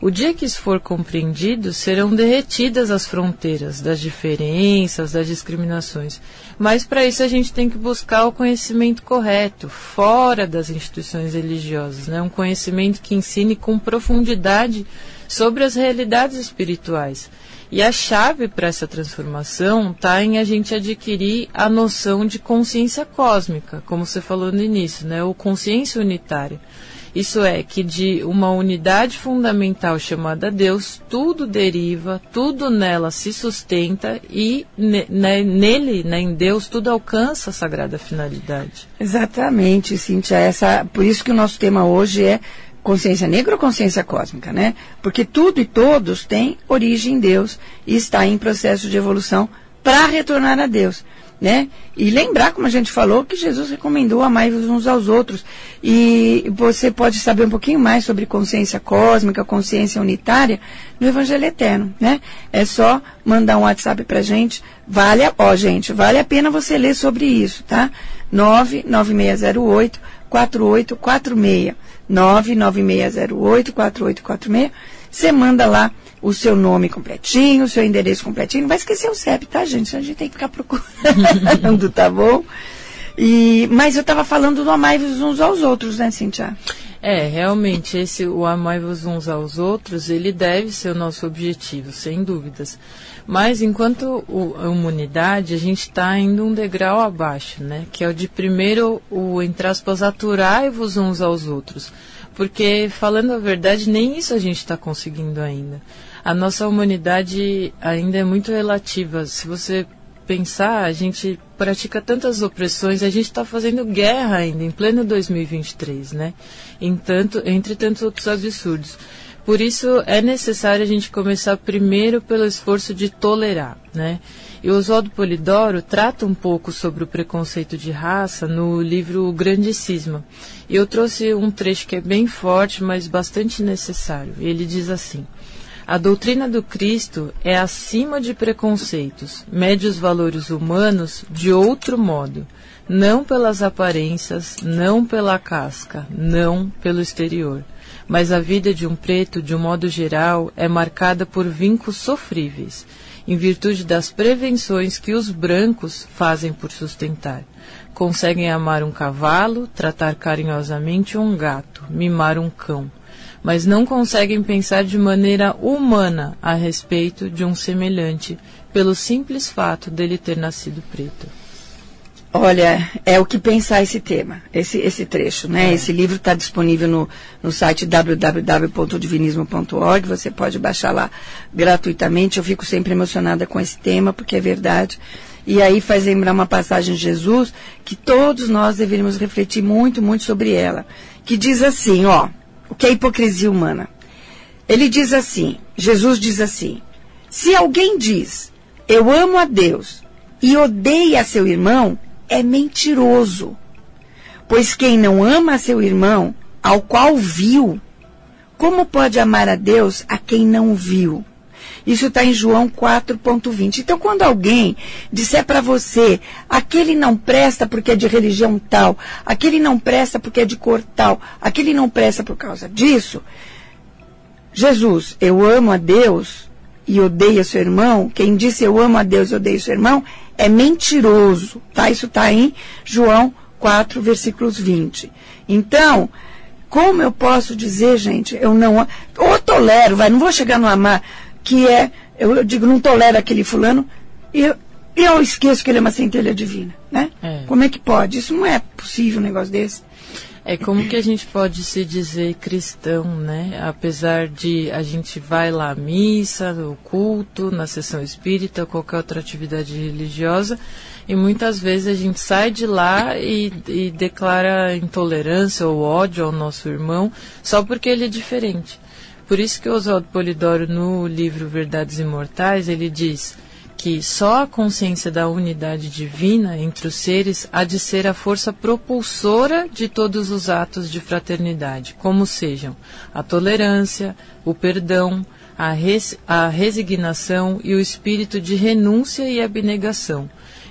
o dia que isso for compreendido, serão derretidas as fronteiras das diferenças, das discriminações. Mas para isso a gente tem que buscar o conhecimento correto, fora das instituições religiosas, né? um conhecimento que ensine com profundidade sobre as realidades espirituais. E a chave para essa transformação está em a gente adquirir a noção de consciência cósmica, como você falou no início, né? ou consciência unitária. Isso é, que de uma unidade fundamental chamada Deus, tudo deriva, tudo nela se sustenta e ne, né, nele, né, em Deus, tudo alcança a sagrada finalidade. Exatamente, Cíntia. Essa, por isso que o nosso tema hoje é consciência negra ou consciência cósmica, né? Porque tudo e todos têm origem em Deus e está em processo de evolução para retornar a Deus né? E lembrar, como a gente falou, que Jesus recomendou amar-vos uns aos outros. E você pode saber um pouquinho mais sobre consciência cósmica, consciência unitária no Evangelho Eterno, né? É só mandar um WhatsApp pra gente. Vale a, ó, gente, vale a pena você ler sobre isso, tá? 99608 4846. 99608 4846. Você manda lá o seu nome completinho, o seu endereço completinho. Não vai esquecer o CEP, tá, gente? A gente tem que ficar procurando, tá bom? E, mas eu estava falando do amai-vos uns aos outros, né, Cintia? É, realmente, esse, o amai-vos uns aos outros, ele deve ser o nosso objetivo, sem dúvidas. Mas, enquanto o, a humanidade, a gente está indo um degrau abaixo, né? Que é o de primeiro, o, entre aspas, aturai-vos uns aos outros. Porque, falando a verdade, nem isso a gente está conseguindo ainda a nossa humanidade ainda é muito relativa. Se você pensar, a gente pratica tantas opressões, a gente está fazendo guerra ainda, em pleno 2023, né? Em tanto, entre tantos outros absurdos. Por isso, é necessário a gente começar primeiro pelo esforço de tolerar, né? E o Oswaldo Polidoro trata um pouco sobre o preconceito de raça no livro Grande Cisma. E eu trouxe um trecho que é bem forte, mas bastante necessário. Ele diz assim: a doutrina do Cristo é acima de preconceitos, mede os valores humanos de outro modo, não pelas aparências, não pela casca, não pelo exterior. Mas a vida de um preto, de um modo geral, é marcada por vínculos sofríveis, em virtude das prevenções que os brancos fazem por sustentar. Conseguem amar um cavalo, tratar carinhosamente um gato, mimar um cão mas não conseguem pensar de maneira humana a respeito de um semelhante, pelo simples fato dele ter nascido preto. Olha, é o que pensar esse tema, esse, esse trecho, né? É. Esse livro está disponível no, no site www.divinismo.org, você pode baixar lá gratuitamente. Eu fico sempre emocionada com esse tema, porque é verdade. E aí faz lembrar uma passagem de Jesus que todos nós deveríamos refletir muito, muito sobre ela. Que diz assim, ó, o que é hipocrisia humana. Ele diz assim, Jesus diz assim, se alguém diz, eu amo a Deus e odeia seu irmão, é mentiroso. Pois quem não ama seu irmão, ao qual viu, como pode amar a Deus a quem não viu? Isso está em João 4.20. Então, quando alguém disser para você, aquele não presta porque é de religião tal, aquele não presta porque é de cor tal, aquele não presta por causa disso, Jesus, eu amo a Deus e odeio seu irmão, quem disse eu amo a Deus e odeio seu irmão, é mentiroso, tá? Isso está em João 4, versículos 20. Então, como eu posso dizer, gente, eu não. Ou tolero, vai, não vou chegar no amar, que é, eu, eu digo, não tolero aquele fulano, e eu, eu esqueço que ele é uma centelha divina, né? É. Como é que pode? Isso não é possível um negócio desse. É como que a gente pode se dizer cristão, né? Apesar de a gente vai lá à missa, no culto, na sessão espírita, qualquer outra atividade religiosa, e muitas vezes a gente sai de lá e, e declara intolerância ou ódio ao nosso irmão só porque ele é diferente. Por isso que Oswaldo Polidoro, no livro Verdades Imortais, ele diz que só a consciência da unidade divina entre os seres há de ser a força propulsora de todos os atos de fraternidade, como sejam a tolerância, o perdão, a, res, a resignação e o espírito de renúncia e abnegação.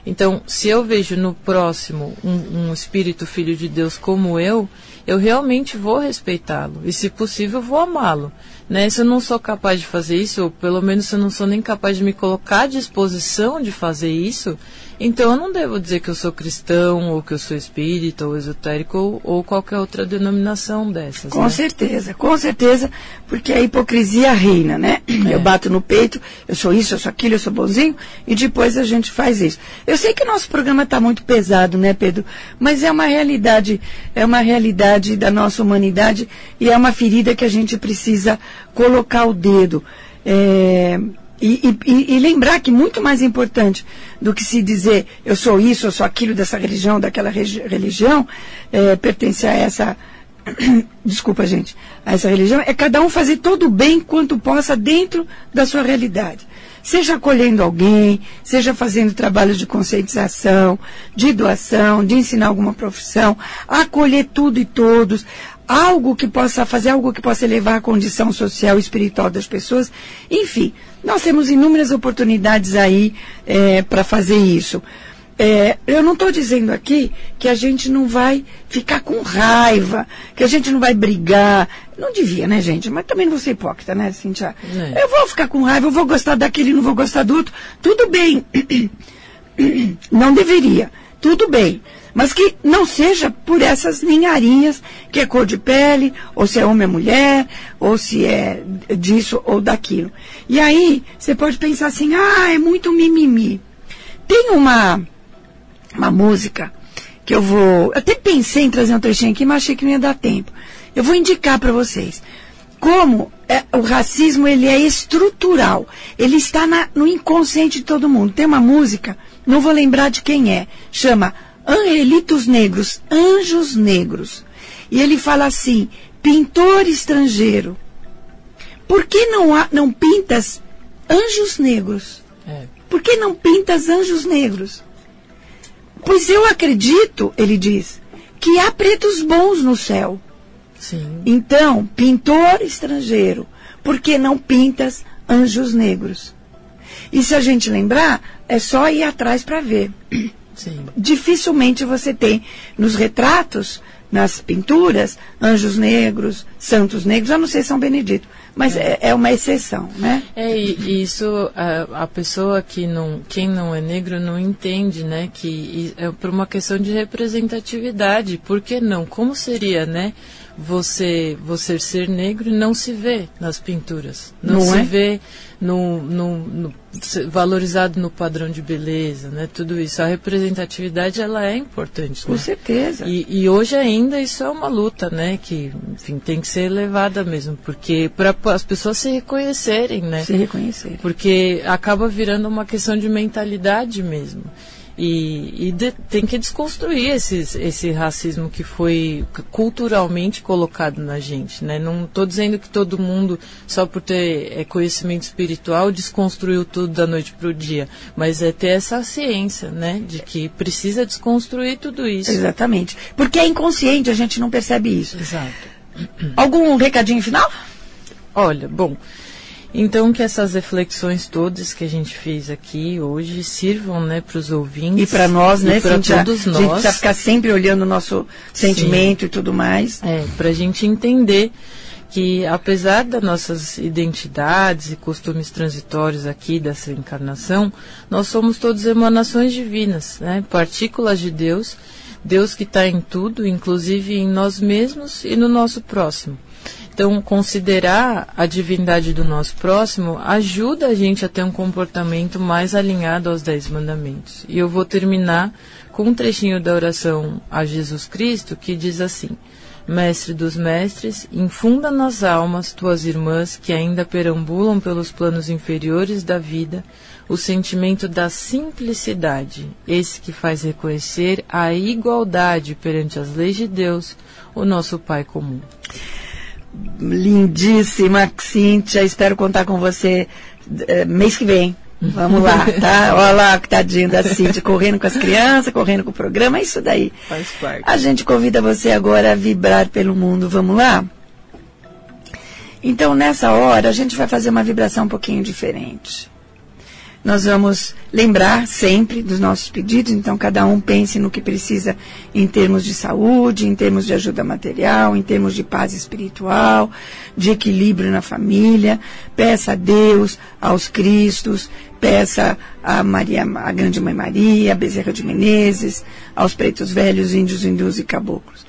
Então, se eu vejo no próximo um, um espírito filho de Deus como eu, eu realmente vou respeitá-lo e, se possível, vou amá-lo. Né? Se eu não sou capaz de fazer isso, ou pelo menos se eu não sou nem capaz de me colocar à disposição de fazer isso, então eu não devo dizer que eu sou cristão, ou que eu sou espírita, ou esotérico, ou, ou qualquer outra denominação dessas. Com né? certeza, com certeza, porque a hipocrisia reina, né? É. Eu bato no peito, eu sou isso, eu sou aquilo, eu sou bonzinho, e depois a gente faz isso. Eu sei que o nosso programa está muito pesado, né, Pedro? Mas é uma realidade, é uma realidade da nossa humanidade e é uma ferida que a gente precisa colocar o dedo. É, e, e, e, lembrar que muito mais importante do que se dizer eu sou isso, eu sou aquilo dessa religião, daquela religião, é, pertencer a essa. Desculpa, gente, a essa religião, é cada um fazer todo o bem quanto possa dentro da sua realidade. Seja acolhendo alguém, seja fazendo trabalhos de conscientização, de doação, de ensinar alguma profissão, acolher tudo e todos, algo que possa fazer algo que possa elevar a condição social e espiritual das pessoas. Enfim, nós temos inúmeras oportunidades aí é, para fazer isso. É, eu não estou dizendo aqui que a gente não vai ficar com raiva, que a gente não vai brigar. Não devia, né, gente? Mas também não vou ser hipócrita, né, Cintia? É. Eu vou ficar com raiva, eu vou gostar daquele, não vou gostar do outro. Tudo bem. Não deveria. Tudo bem mas que não seja por essas ninharinhas, que é cor de pele, ou se é homem ou mulher, ou se é disso ou daquilo. E aí, você pode pensar assim, ah, é muito mimimi. Tem uma, uma música que eu vou. Até pensei em trazer um trechinho aqui, mas achei que não ia dar tempo. Eu vou indicar para vocês como é, o racismo ele é estrutural. Ele está na, no inconsciente de todo mundo. Tem uma música, não vou lembrar de quem é, chama angelitos negros, anjos negros. E ele fala assim: pintor estrangeiro, por que não, há, não pintas anjos negros? É. Por que não pintas anjos negros? Pois eu acredito, ele diz, que há pretos bons no céu. Sim. Então, pintor estrangeiro, por que não pintas anjos negros? E se a gente lembrar, é só ir atrás para ver. Sim. Dificilmente você tem nos retratos, nas pinturas, anjos negros, santos negros, a não ser São Benedito. Mas é, é, uma exceção, né? É, e isso, a, a, pessoa que não, quem não é negro não entende, né? Que é por uma questão de representatividade. Por que não? Como seria, né? Você você ser negro não se vê nas pinturas, não, Não se é? vê no, no- no- valorizado no padrão de beleza, né? Tudo isso, a representatividade ela é importante. Com né? certeza. E, e hoje ainda isso é uma luta, né? Que, enfim, tem que ser elevada mesmo, porque para as pessoas se reconhecerem, né? Se reconhecer. Porque acaba virando uma questão de mentalidade mesmo. E, e de- tem que desconstruir esses, esse racismo que foi culturalmente colocado na gente. Né? Não estou dizendo que todo mundo, só por ter é, conhecimento espiritual, desconstruiu tudo da noite para o dia. Mas é ter essa ciência né? de que precisa desconstruir tudo isso. Exatamente. Porque é inconsciente, a gente não percebe isso. Exato. Algum recadinho final? Olha, bom, então que essas reflexões todas que a gente fez aqui hoje sirvam, né, para os ouvintes E para nós, né, para todos A gente nós, precisa ficar sempre olhando o nosso sentimento e tudo mais. é, para a gente entender que apesar das nossas identidades e costumes transitórios aqui dessa encarnação, nós somos todos emanações divinas, né, partículas de Deus, Deus que está em tudo, inclusive em nós mesmos e no nosso próximo. Então, considerar a divindade do nosso próximo ajuda a gente a ter um comportamento mais alinhado aos Dez Mandamentos. E eu vou terminar com um trechinho da oração a Jesus Cristo que diz assim: Mestre dos mestres, infunda nas almas tuas irmãs que ainda perambulam pelos planos inferiores da vida o sentimento da simplicidade, esse que faz reconhecer a igualdade perante as leis de Deus, o nosso Pai comum. Lindíssima, Cíntia. Espero contar com você eh, mês que vem. Vamos lá, tá? Olha lá, que tadinho da Cíntia, correndo com as crianças, correndo com o programa, é isso daí. Faz parte. A gente convida você agora a vibrar pelo mundo. Vamos lá? Então, nessa hora, a gente vai fazer uma vibração um pouquinho diferente. Nós vamos lembrar sempre dos nossos pedidos, então cada um pense no que precisa em termos de saúde, em termos de ajuda material, em termos de paz espiritual, de equilíbrio na família. Peça a Deus, aos Cristos, peça a Maria, a Grande Mãe Maria, a Bezerra de Menezes, aos pretos velhos, índios, hindus e caboclos.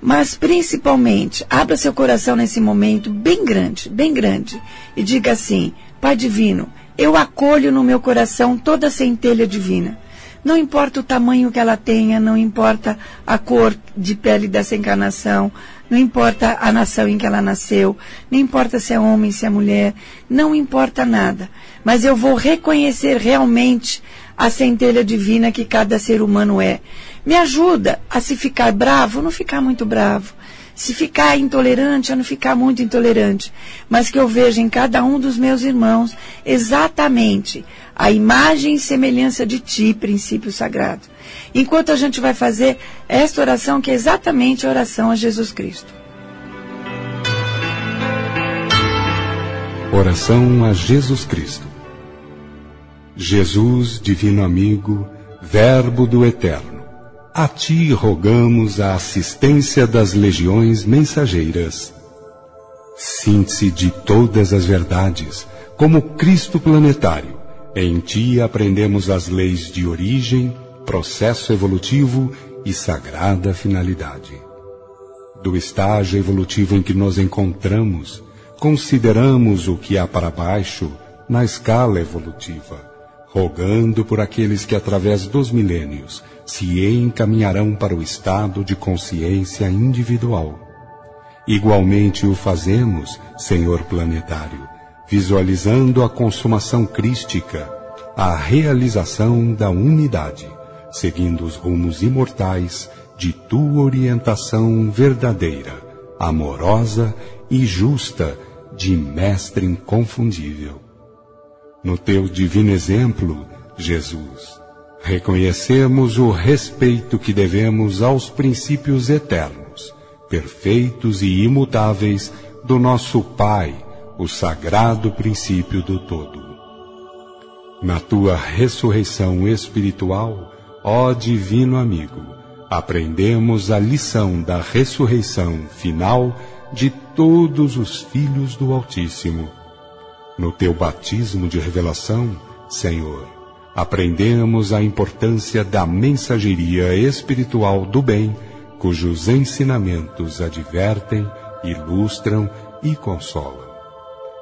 Mas principalmente, abra seu coração nesse momento bem grande, bem grande, e diga assim: Pai Divino, eu acolho no meu coração toda a centelha divina. Não importa o tamanho que ela tenha, não importa a cor de pele dessa encarnação, não importa a nação em que ela nasceu, não importa se é homem, se é mulher, não importa nada. Mas eu vou reconhecer realmente a centelha divina que cada ser humano é. Me ajuda a se ficar bravo, não ficar muito bravo. Se ficar intolerante, a não ficar muito intolerante. Mas que eu veja em cada um dos meus irmãos exatamente a imagem e semelhança de ti, princípio sagrado. Enquanto a gente vai fazer esta oração, que é exatamente a oração a Jesus Cristo. Oração a Jesus Cristo. Jesus, divino amigo, Verbo do Eterno, a ti rogamos a assistência das legiões mensageiras. Síntese de todas as verdades, como Cristo planetário, em ti aprendemos as leis de origem, processo evolutivo e sagrada finalidade. Do estágio evolutivo em que nos encontramos, consideramos o que há para baixo na escala evolutiva, rogando por aqueles que através dos milênios se encaminharão para o estado de consciência individual. Igualmente o fazemos, Senhor planetário, visualizando a consumação crística, a realização da unidade, seguindo os rumos imortais de tua orientação verdadeira, amorosa e justa de Mestre inconfundível. No teu divino exemplo, Jesus, reconhecemos o respeito que devemos aos princípios eternos, perfeitos e imutáveis do nosso Pai, o sagrado princípio do todo. Na tua ressurreição espiritual, ó divino amigo, aprendemos a lição da ressurreição final de todos os filhos do Altíssimo. No teu batismo de revelação, Senhor, aprendemos a importância da mensageria espiritual do bem cujos ensinamentos advertem, ilustram e consolam.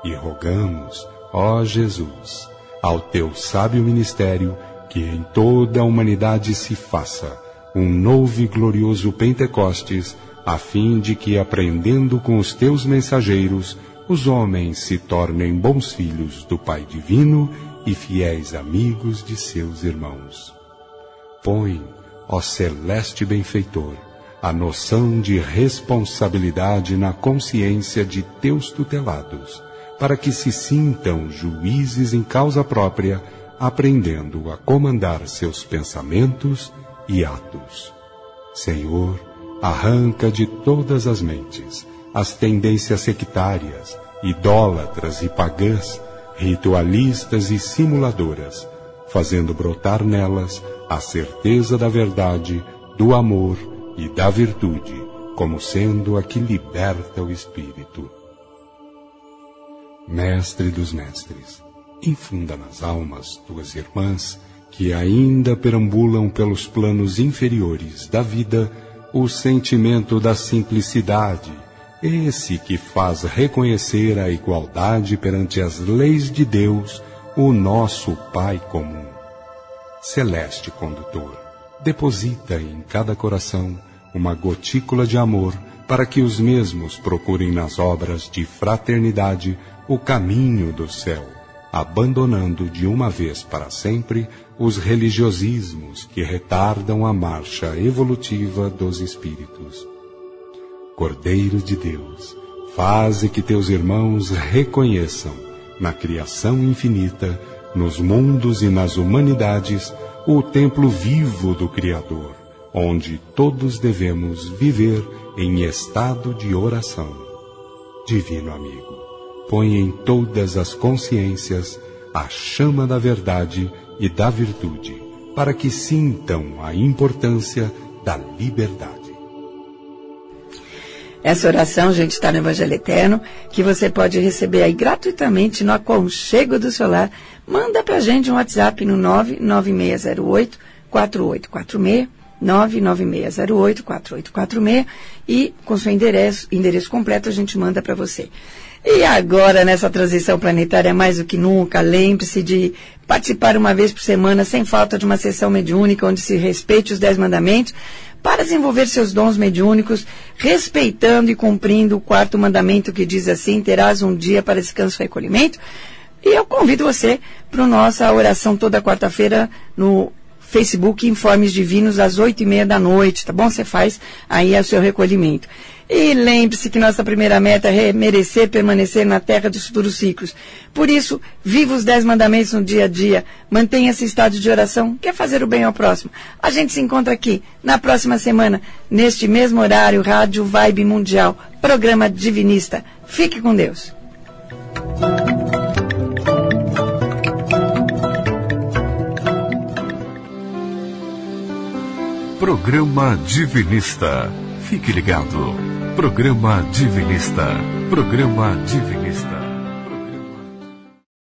E rogamos, ó Jesus, ao teu sábio ministério, que em toda a humanidade se faça um novo e glorioso Pentecostes, a fim de que, aprendendo com os teus mensageiros, os homens se tornem bons filhos do Pai Divino e fiéis amigos de seus irmãos. Põe, ó celeste benfeitor, a noção de responsabilidade na consciência de teus tutelados, para que se sintam juízes em causa própria, aprendendo a comandar seus pensamentos e atos. Senhor, arranca de todas as mentes as tendências sectárias, idólatras e pagãs, ritualistas e simuladoras, fazendo brotar nelas a certeza da verdade, do amor e da virtude, como sendo a que liberta o espírito. Mestre dos mestres, infunda nas almas tuas irmãs que ainda perambulam pelos planos inferiores da vida o sentimento da simplicidade, esse que faz reconhecer a igualdade perante as leis de Deus, o nosso Pai comum. Celeste condutor, deposita em cada coração uma gotícula de amor para que os mesmos procurem nas obras de fraternidade o caminho do céu, abandonando de uma vez para sempre os religiosismos que retardam a marcha evolutiva dos espíritos. Cordeiro de Deus, faze que teus irmãos reconheçam, na criação infinita, nos mundos e nas humanidades, o templo vivo do Criador, onde todos devemos viver em estado de oração. Divino amigo, põe em todas as consciências a chama da verdade e da virtude, para que sintam a importância da liberdade. Essa oração, gente, está no Evangelho Eterno, que você pode receber aí gratuitamente no aconchego do seu lar. Manda pra gente um WhatsApp no 99608 4846, 99608 4846 e com seu endereço, endereço completo a gente manda para você. E agora, nessa transição planetária, mais do que nunca, lembre-se de participar uma vez por semana, sem falta de uma sessão mediúnica, onde se respeite os Dez Mandamentos, para desenvolver seus dons mediúnicos, respeitando e cumprindo o quarto mandamento que diz assim: terás um dia para descanso e recolhimento. E eu convido você para a nossa oração toda quarta-feira no Facebook Informes Divinos às oito e meia da noite, tá bom? Você faz aí o seu recolhimento. E lembre-se que nossa primeira meta é merecer permanecer na terra dos futuros ciclos. Por isso, viva os dez mandamentos no dia a dia, mantenha esse estado de oração, quer fazer o bem ao próximo. A gente se encontra aqui na próxima semana, neste mesmo horário, Rádio Vibe Mundial, programa Divinista. Fique com Deus. Programa Divinista. Fique ligado. Programa Divinista. Programa Divinista.